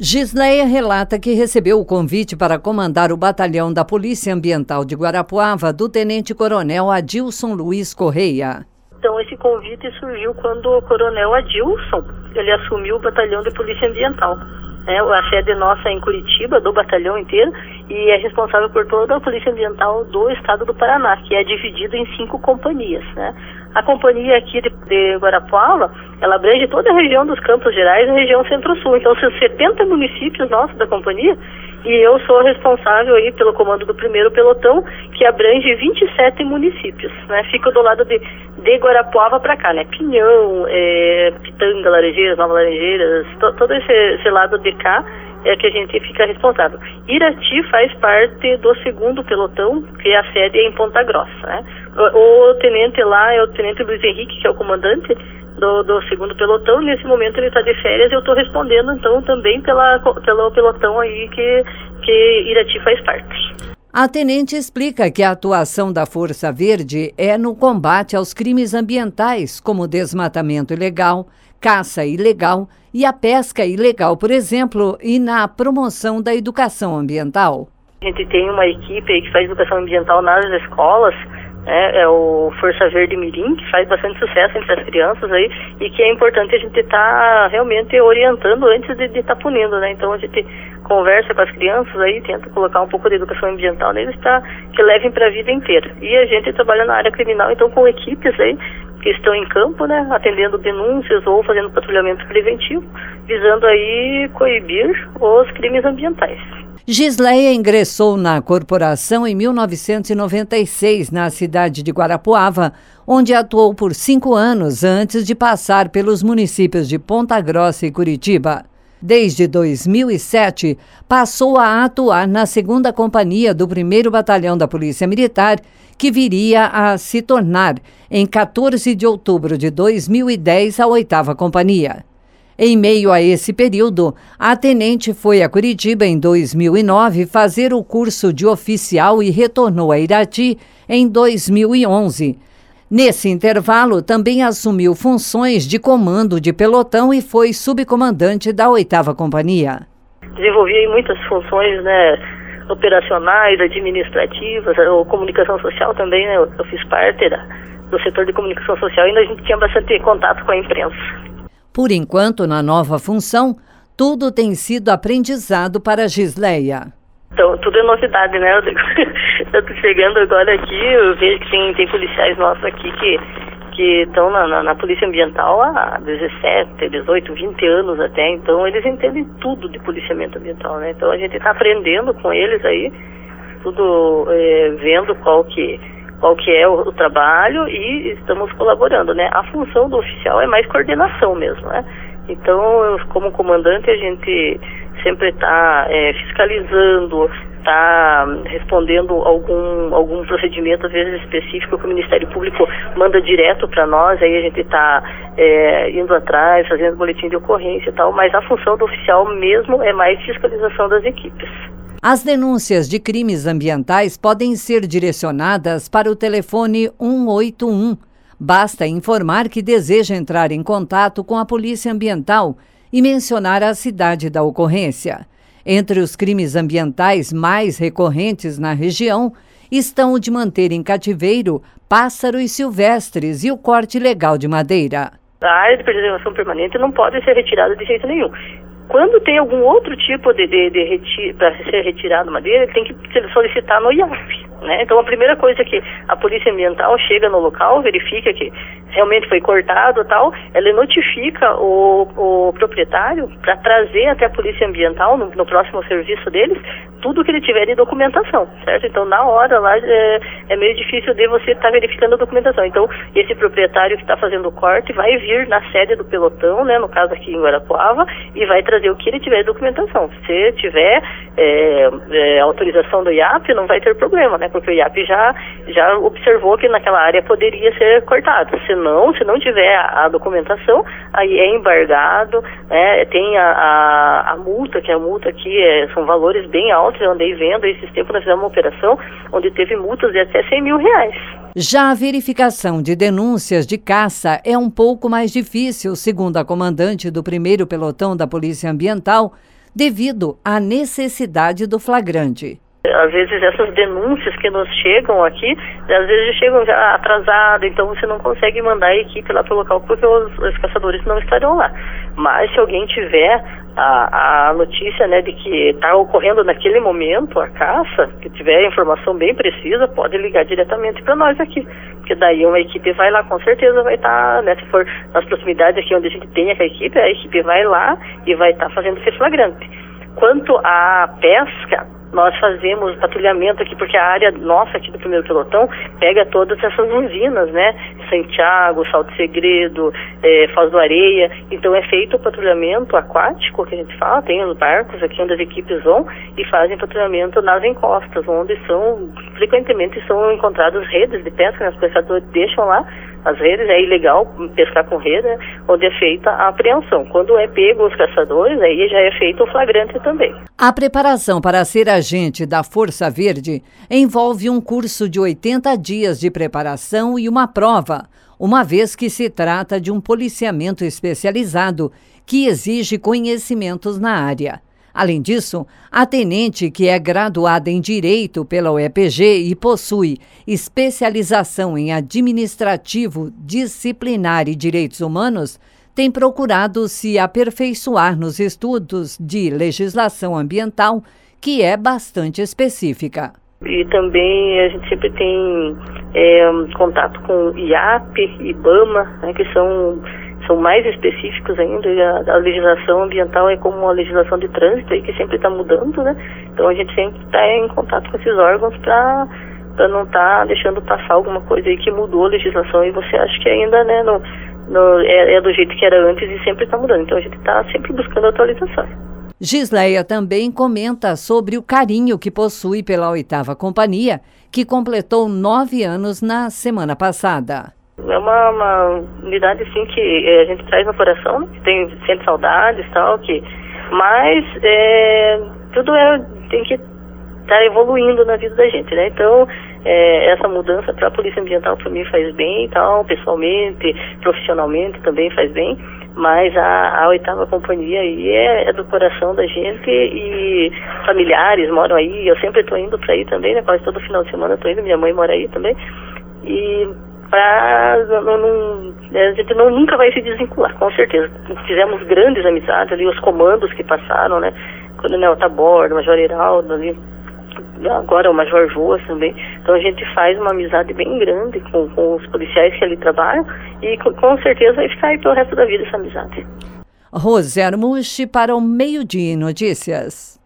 Gisleia relata que recebeu o convite para comandar o batalhão da Polícia Ambiental de Guarapuava do tenente-coronel Adilson Luiz Correia. Então esse convite surgiu quando o coronel Adilson ele assumiu o batalhão de Polícia Ambiental. É, a sede nossa é em Curitiba, do batalhão inteiro, e é responsável por toda a Polícia Ambiental do estado do Paraná, que é dividido em cinco companhias. Né? A companhia aqui de, de Guarapuava, ela abrange toda a região dos Campos Gerais e região Centro-Sul. Então, são 70 municípios nossos da companhia e eu sou responsável aí pelo comando do primeiro pelotão, que abrange 27 municípios, né? Fica do lado de, de Guarapuava para cá, né? Pinhão, é, Pitanga, Laranjeiras, Nova Laranjeiras, to, todo esse, esse lado de cá é que a gente fica responsável. Irati faz parte do segundo pelotão, que a sede é em Ponta Grossa. Né? O, o, tenente lá é o tenente Luiz Henrique, que é o comandante do, do segundo pelotão. Nesse momento ele está de férias e eu estou respondendo então também pela, pelo pelotão aí que, que Irati faz parte. A tenente explica que a atuação da Força Verde é no combate aos crimes ambientais, como desmatamento ilegal, caça ilegal e a pesca ilegal, por exemplo, e na promoção da educação ambiental. A gente tem uma equipe que faz educação ambiental nas escolas, né, é o Força Verde Mirim, que faz bastante sucesso entre as crianças aí, e que é importante a gente estar tá realmente orientando antes de estar tá punindo, né? Então a gente conversa com as crianças aí, tenta colocar um pouco de educação ambiental neles para que levem para a vida inteira. E a gente trabalha na área criminal, então com equipes aí que estão em campo, né, atendendo denúncias ou fazendo patrulhamento preventivo, visando aí coibir os crimes ambientais. Gisleia ingressou na corporação em 1996, na cidade de Guarapuava, onde atuou por cinco anos antes de passar pelos municípios de Ponta Grossa e Curitiba. Desde 2007, passou a atuar na segunda companhia do 1 Batalhão da Polícia Militar, que viria a se tornar, em 14 de outubro de 2010, a oitava companhia. Em meio a esse período, a tenente foi a Curitiba em 2009 fazer o curso de oficial e retornou a Irati em 2011 Nesse intervalo, também assumiu funções de comando de pelotão e foi subcomandante da oitava companhia. Desenvolvi muitas funções, né, operacionais, administrativas, comunicação social também, né, eu fiz parte da, do setor de comunicação social e ainda a gente tinha bastante contato com a imprensa. Por enquanto, na nova função, tudo tem sido aprendizado para Gisleia. Então, tudo é novidade, né? Eu tô chegando agora aqui, eu vejo que tem, tem policiais nossos aqui que que estão na, na, na, Polícia Ambiental há 17, 18, 20 anos até, então eles entendem tudo de policiamento ambiental, né? Então a gente está aprendendo com eles aí, tudo é, vendo qual que, qual que é o, o, trabalho e estamos colaborando, né? A função do oficial é mais coordenação mesmo, né? Então, como comandante, a gente sempre está é, fiscalizando, está respondendo algum, algum procedimento, às vezes específico, que o Ministério Público manda direto para nós, aí a gente está é, indo atrás, fazendo boletim de ocorrência e tal, mas a função do oficial mesmo é mais fiscalização das equipes. As denúncias de crimes ambientais podem ser direcionadas para o telefone 181. Basta informar que deseja entrar em contato com a Polícia Ambiental e mencionar a cidade da ocorrência. Entre os crimes ambientais mais recorrentes na região estão o de manter em cativeiro pássaros silvestres e o corte ilegal de madeira. A área de preservação permanente não pode ser retirada de jeito nenhum. Quando tem algum outro tipo de, de, de reti para ser retirado madeira, ele tem que solicitar no IAF. Né? Então a primeira coisa que a polícia ambiental chega no local, verifica que realmente foi cortado tal, ela notifica o, o proprietário para trazer até a polícia ambiental no, no, próximo serviço deles tudo que ele tiver de documentação, certo? Então na hora lá é, é meio difícil de você estar tá verificando a documentação. Então esse proprietário que está fazendo o corte vai vir na sede do pelotão, né? No caso aqui em Guarapuava e vai trazer o que ele tiver de documentação. Se tiver é, é, autorização do IAP, não vai ter problema, né? Porque o IAP já já observou que naquela área poderia ser cortado. Se não, se não tiver a, a documentação, aí é embargado, né? tem a, a, a, multa, que a multa aqui é, são valores bem altos, eu andei vendo, esses tempos nós fizemos uma operação onde teve multas de até 100 mil reais. Já a verificação de denúncias de caça é um pouco mais difícil, segundo a comandante do primeiro pelotão da Polícia Ambiental, devido à necessidade do flagrante. Às vezes essas denúncias que nos chegam aqui, às vezes chegam já atrasadas, então você não consegue mandar a equipe lá para o local porque os, os, caçadores não estarão lá. Mas se alguém tiver a, a notícia né, de que está ocorrendo naquele momento a caça, que tiver informação bem precisa, pode ligar diretamente para nós aqui. Porque daí uma equipe vai lá, com certeza vai estar, tá, né, se for nas proximidades aqui onde a gente tem essa equipe, a equipe vai lá e vai estar tá fazendo esse flagrante. Quanto à pesca, nós fazemos patrulhamento aqui, porque a área nossa aqui do primeiro pelotão pega todas essas usinas, né? Santiago, Salto Segredo, é, Foz do Areia. Então é feito o patrulhamento aquático, que a gente fala, tem os barcos aqui onde as equipes vão e fazem patrulhamento nas encostas, onde são, frequentemente são encontradas redes de pesca, né? os pescadores deixam lá as redes, é ilegal pescar com rede, né? onde é feita a apreensão. Quando é pego os caçadores, aí já é feito o flagrante também. A preparação para ser agente da Força Verde envolve um curso de 80 dias de preparação e uma prova, uma vez que se trata de um policiamento especializado que exige conhecimentos na área. Além disso, a tenente, que é graduada em Direito pela UEPG e possui especialização em Administrativo, Disciplinar e Direitos Humanos, tem procurado se aperfeiçoar nos estudos de legislação ambiental, que é bastante específica. E também a gente sempre tem é, contato com IAP, IBAMA, né, que são são mais específicos ainda. A, a, legislação ambiental é como a legislação de trânsito aí que sempre está mudando, né? Então a gente sempre está em contato com esses órgãos para para não estar tá deixando passar alguma coisa aí que mudou a legislação e você acha que ainda, né, no, no, é, é do jeito que era antes e sempre está mudando. Então a gente está sempre buscando atualização. Gisleia também comenta sobre o carinho que possui pela oitava companhia, que completou nove anos na semana passada. É uma, uma unidade assim que eh, a gente traz no coração, tem sente saudades e tal, que, mas é, tudo é, tem que estar tá evoluindo na vida da gente, né? Então, é, essa mudança para a Polícia Ambiental para mim faz bem e tal, pessoalmente, profissionalmente também faz bem, mas a, a oitava companhia aí é, é, do coração da gente e familiares moram aí, eu sempre estou indo para aí também, né? Quase todo final de semana estou indo, minha mãe mora aí também. E não, não, a gente não, nunca vai se desvincular, com certeza. Fizemos grandes amizades ali, os comandos que passaram, né? Coronel Tabor, Major Heraldo ali, agora o Major Joas também. Então a gente faz uma amizade bem grande com, com os policiais que ali trabalham e com, com certeza vai ficar aí pelo resto da vida essa amizade. Rosé Armuche para o Meio Dia Notícias.